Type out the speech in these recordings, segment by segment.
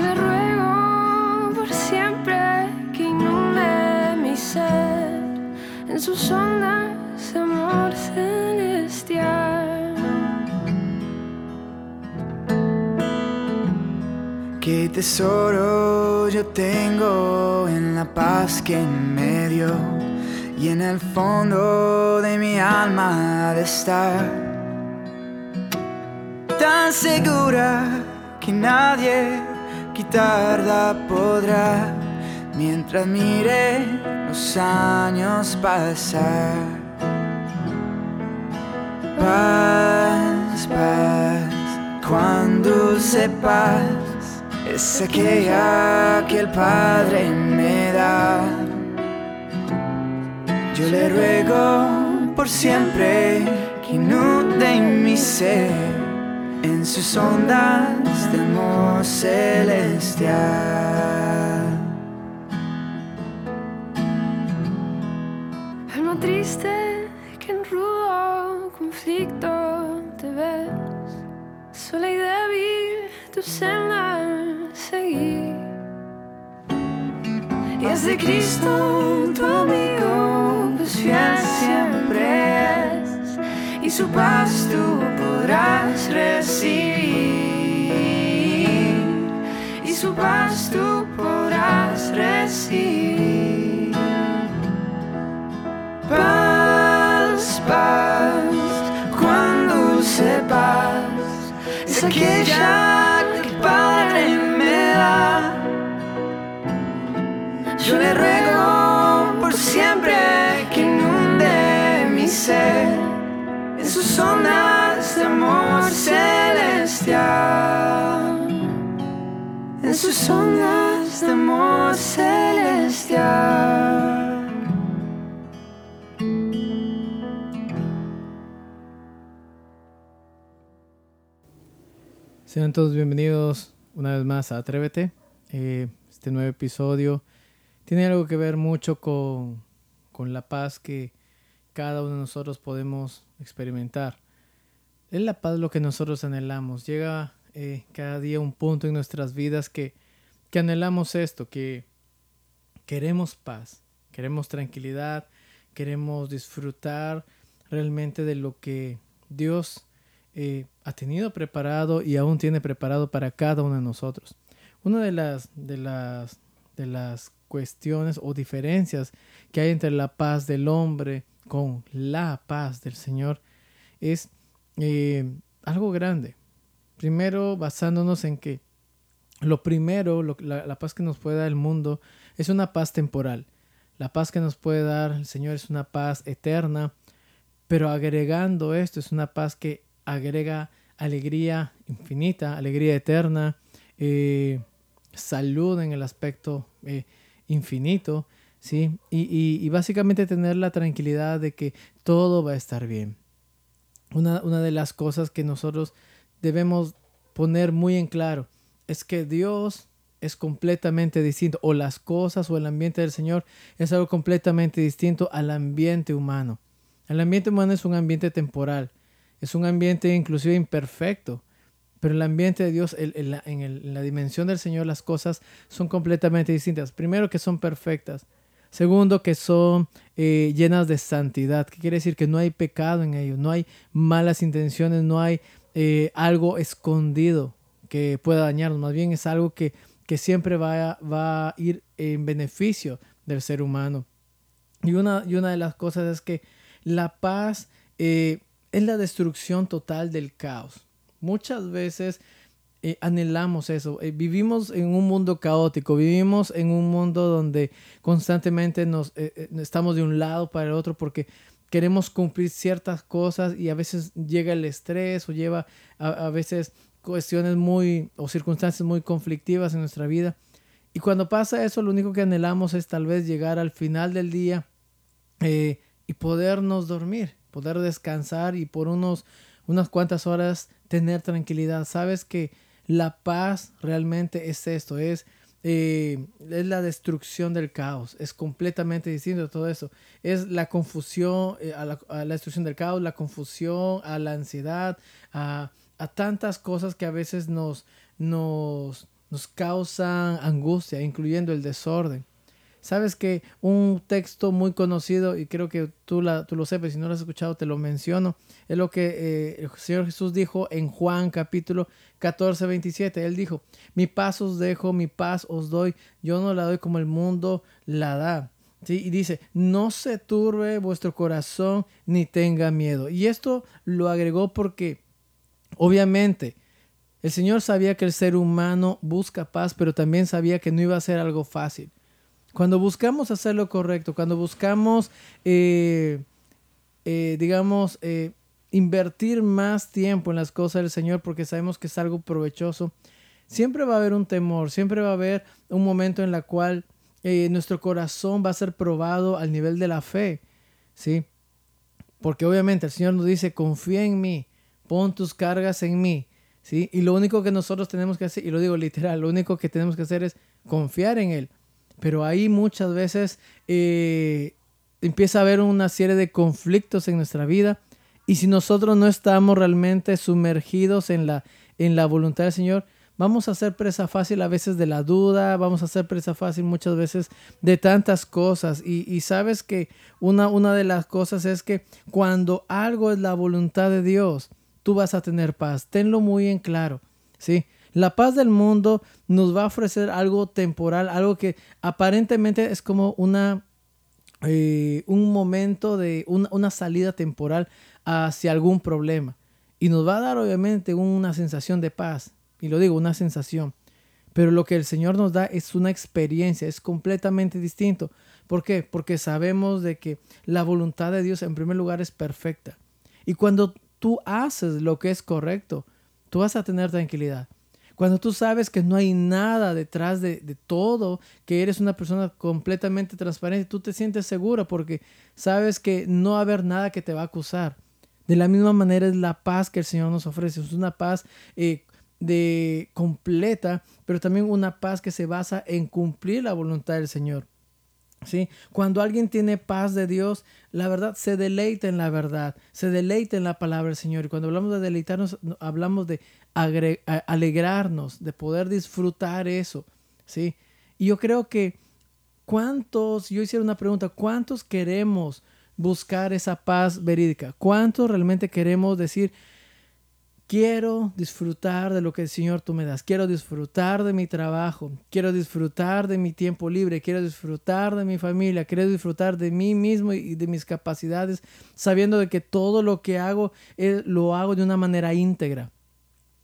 le ruego por siempre que inunde mi ser en sus ondas amor celestial. Qué tesoro yo tengo en la paz que me dio y en el fondo de mi alma de estar tan segura que nadie quitarla podrá. Mientras mire los años pasar. Paz, paz, cuando sepas es aquella que el Padre me da. Yo le ruego por siempre que inunde mi ser en sus ondas de amor celestial. Alma triste que en rudo conflicto te ves, sola y débil tu senda seguir. Y es de Cristo tu amigo fiel siempre es y su paz tú recibir y su paz tú podrás recibir. Paz paz cuando sepas es aquella que Padre me da. Yo le ruego por siempre en sus ondas sus ondas de amor celestial. Sean todos bienvenidos una vez más a Atrévete. Eh, este nuevo episodio tiene algo que ver mucho con, con la paz que cada uno de nosotros podemos experimentar. Es la paz lo que nosotros anhelamos. Llega eh, cada día un punto en nuestras vidas que, que anhelamos esto, que queremos paz, queremos tranquilidad, queremos disfrutar realmente de lo que Dios eh, ha tenido preparado y aún tiene preparado para cada uno de nosotros. Una de las, de las, de las cuestiones o diferencias que hay entre la paz del hombre con la paz del Señor es eh, algo grande. Primero, basándonos en que lo primero, la, paz que nos puede dar el mundo es una paz temporal. La paz que nos puede dar el Señor es una paz eterna, pero agregando esto es una paz que agrega alegría infinita, alegría eterna, eh, salud en el aspecto eh, infinito, ¿sí? Y, básicamente tener la tranquilidad de que todo va a estar bien. Una, de las cosas que nosotros debemos poner muy en claro es que Dios es completamente distinto, o las cosas o el ambiente del Señor es algo completamente distinto al ambiente humano. El ambiente humano es un ambiente temporal, es un ambiente inclusive imperfecto, pero el ambiente de Dios, en, la, dimensión del Señor, las cosas son completamente distintas. Primero que son perfectas. Segundo, que son eh, llenas de santidad. ¿Qué quiere decir? Que no hay pecado en ellos, no hay malas intenciones, no hay eh, algo escondido que pueda dañarnos. Más bien es algo que, que siempre va a, va a ir en beneficio del ser humano. Y una, y una de las cosas es que la paz eh, es la destrucción total del caos. Muchas veces eh, anhelamos eso. Vivimos en un mundo caótico, vivimos en un mundo donde constantemente nos estamos de un lado para el otro porque queremos cumplir ciertas cosas y a veces llega el estrés o lleva a, veces cuestiones muy o circunstancias muy conflictivas en nuestra vida. Y cuando pasa eso, lo único que anhelamos es tal vez llegar al final del día y podernos dormir, poder descansar y por unos, unas cuantas horas tener tranquilidad. Sabes que la paz realmente es esto, es, eh, es la destrucción del caos, es completamente distinto de todo eso. Es la confusión, eh, a, la, destrucción del caos, la confusión, a la ansiedad, a, a tantas cosas que a veces nos, nos, nos causan angustia, incluyendo el desorden. Sabes que un texto muy conocido, y creo que tú, la, lo sabes, si no lo has escuchado, te lo menciono, es lo que eh, el Señor Jesús dijo en Juan capítulo 14, 27. Él dijo, mi paz os dejo, mi paz os doy, yo no la doy como el mundo la da. Y dice, no se turbe vuestro corazón ni tenga miedo. Y esto lo agregó porque, obviamente, el Señor sabía que el ser humano busca paz, pero también sabía que no iba a ser algo fácil. Cuando buscamos hacer lo correcto, cuando buscamos, eh, eh, digamos, eh, invertir más tiempo en las cosas del Señor porque sabemos que es algo provechoso, siempre va a haber un temor, siempre va a haber un momento en el cual nuestro corazón va a ser probado al nivel de la fe, ¿sí? Porque obviamente el Señor nos dice, confía en mí, pon tus cargas en mí, ¿sí? Y lo único que nosotros tenemos que hacer, y lo digo literal, lo único que tenemos que hacer es confiar en Él. Pero ahí muchas veces eh, empieza a haber una serie de conflictos en nuestra vida. Y si nosotros no estamos realmente sumergidos en la, en la voluntad del Señor, vamos a ser presa fácil a veces de la duda, vamos a ser presa fácil muchas veces de tantas cosas. Y, sabes que una, una de las cosas es que cuando algo es la voluntad de Dios, tú vas a tener paz. Tenlo muy en claro. ¿sí? La paz del mundo nos va a ofrecer algo temporal, algo que aparentemente es como una, eh, un momento de una, salida temporal hacia algún problema. Y nos va a dar obviamente una sensación de paz. Y lo digo, una sensación. Pero lo que el Señor nos da es una experiencia, es completamente distinto. ¿Por qué? Porque sabemos de que la voluntad de Dios en primer lugar es perfecta. Y cuando tú haces lo que es correcto, tú vas a tener tranquilidad. Cuando tú sabes que no hay nada detrás de, todo, que eres una persona completamente transparente, tú te sientes segura porque sabes que no va a haber nada que te va a acusar. De la misma manera es la paz que el Señor nos ofrece. Es una paz eh, de completa, pero también una paz que se basa en cumplir la voluntad del Señor. ¿Sí? Cuando alguien tiene paz de Dios, la verdad se deleita en la verdad, se deleita en la palabra del Señor. Y cuando hablamos de deleitarnos, hablamos de alegrarnos, de poder disfrutar eso. ¿sí? Y yo creo que cuántos, yo hiciera una pregunta, ¿cuántos queremos buscar esa paz verídica? ¿Cuántos realmente queremos decir, Quiero disfrutar de lo que el Señor tú me das. Quiero disfrutar de mi trabajo. Quiero disfrutar de mi tiempo libre. Quiero disfrutar de mi familia. Quiero disfrutar de mí mismo y de mis capacidades, sabiendo de que todo lo que hago eh, lo hago de una manera íntegra.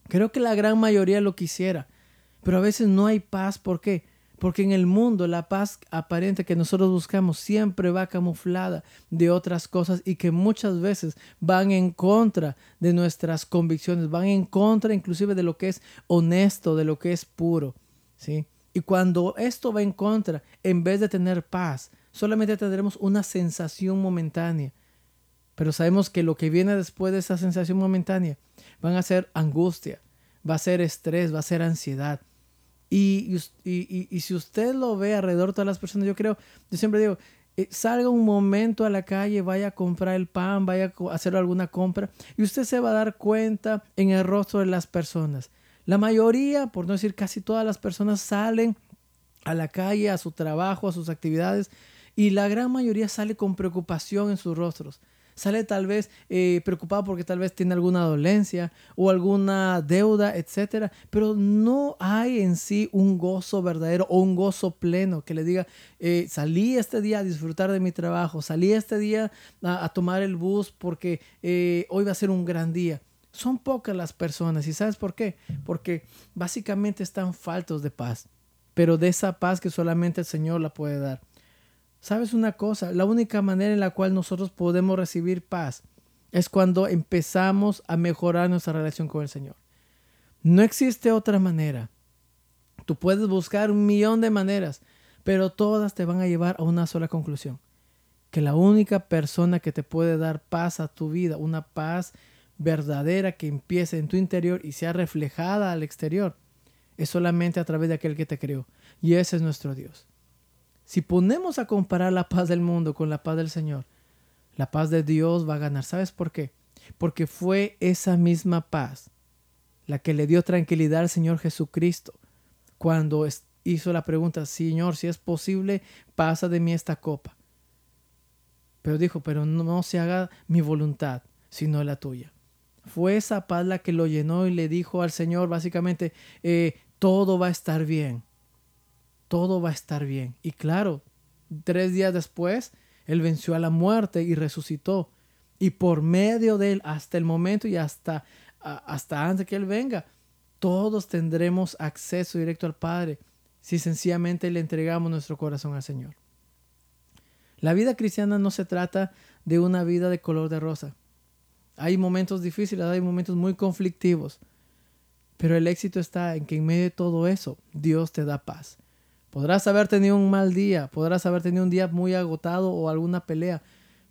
Creo que la gran mayoría lo quisiera, pero a veces no hay paz. ¿Por qué? Porque en el mundo la paz aparente que nosotros buscamos siempre va camuflada de otras cosas y que muchas veces van en contra de nuestras convicciones, van en contra inclusive de lo que es honesto, de lo que es puro. ¿sí? Y cuando esto va en contra, en vez de tener paz, solamente tendremos una sensación momentánea. Pero sabemos que lo que viene después de esa sensación momentánea van a ser angustia, va a ser estrés, va a ser ansiedad. Y, y, y, si usted lo ve alrededor de todas las personas, yo creo, yo siempre digo, eh, salga un momento a la calle, vaya a comprar el pan, vaya a hacer alguna compra y usted se va a dar cuenta en el rostro de las personas. La mayoría, por no decir casi todas las personas, salen a la calle, a su trabajo, a sus actividades y la gran mayoría sale con preocupación en sus rostros sale tal vez eh, preocupado porque tal vez tiene alguna dolencia o alguna deuda, etcétera, pero no hay en sí un gozo verdadero o un gozo pleno que le diga, eh, salí este día a disfrutar de mi trabajo, salí este día a, tomar el bus porque eh, hoy va a ser un gran día. Son pocas las personas y ¿sabes por qué? Porque básicamente están faltos de paz, pero de esa paz que solamente el Señor la puede dar. ¿Sabes una cosa? La única manera en la cual nosotros podemos recibir paz es cuando empezamos a mejorar nuestra relación con el Señor. No existe otra manera. Tú puedes buscar un millón de maneras, pero todas te van a llevar a una sola conclusión. Que la única persona que te puede dar paz a tu vida, una paz verdadera que empiece en tu interior y sea reflejada al exterior, es solamente a través de aquel que te creó. Y ese es nuestro Dios. Si ponemos a comparar la paz del mundo con la paz del Señor, la paz de Dios va a ganar. ¿Sabes por qué? Porque fue esa misma paz la que le dio tranquilidad al Señor Jesucristo cuando hizo la pregunta, Señor, si es posible, pasa de mí esta copa. Pero dijo, pero no se haga mi voluntad, sino la tuya. Fue esa paz la que lo llenó y le dijo al Señor básicamente, eh, todo va a estar bien todo va a estar bien. Y claro, tres días después, Él venció a la muerte y resucitó. Y por medio de Él, hasta el momento y hasta, hasta antes que Él venga, todos tendremos acceso directo al Padre si sencillamente le entregamos nuestro corazón al Señor. La vida cristiana no se trata de una vida de color de rosa. Hay momentos difíciles, hay momentos muy conflictivos, pero el éxito está en que en medio de todo eso Dios te da paz. Podrás haber tenido un mal día, podrás haber tenido un día muy agotado o alguna pelea,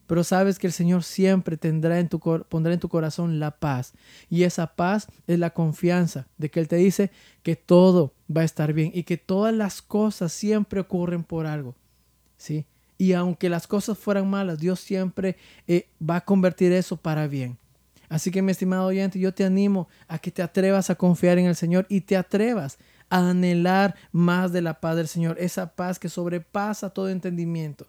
pero sabes que el Señor siempre tendrá en tu, pondrá en tu corazón la paz. Y esa paz es la confianza de que Él te dice que todo va a estar bien y que todas las cosas siempre ocurren por algo. ¿sí? Y aunque las cosas fueran malas, Dios siempre eh, va a convertir eso para bien. Así que mi estimado oyente, yo te animo a que te atrevas a confiar en el Señor y te atrevas a anhelar más de la paz del Señor, esa paz que sobrepasa todo entendimiento.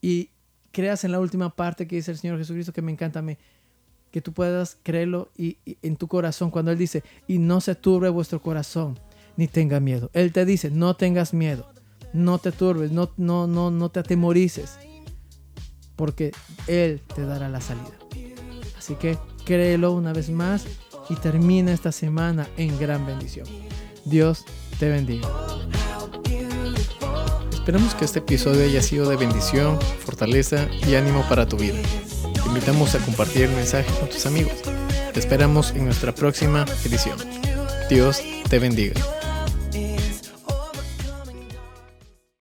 Y creas en la última parte que dice el Señor Jesucristo, que me encanta a que tú puedas creerlo y, en tu corazón, cuando Él dice, y no se turbe vuestro corazón, ni tenga miedo. Él te dice, no tengas miedo, no te turbes, no, no, no, no te atemorices, porque Él te dará la salida. Así que créelo una vez más y termina esta semana en gran bendición. Dios te bendiga. Esperamos que este episodio haya sido de bendición, fortaleza y ánimo para tu vida. Te invitamos a compartir el mensaje con tus amigos. Te esperamos en nuestra próxima edición. Dios te bendiga.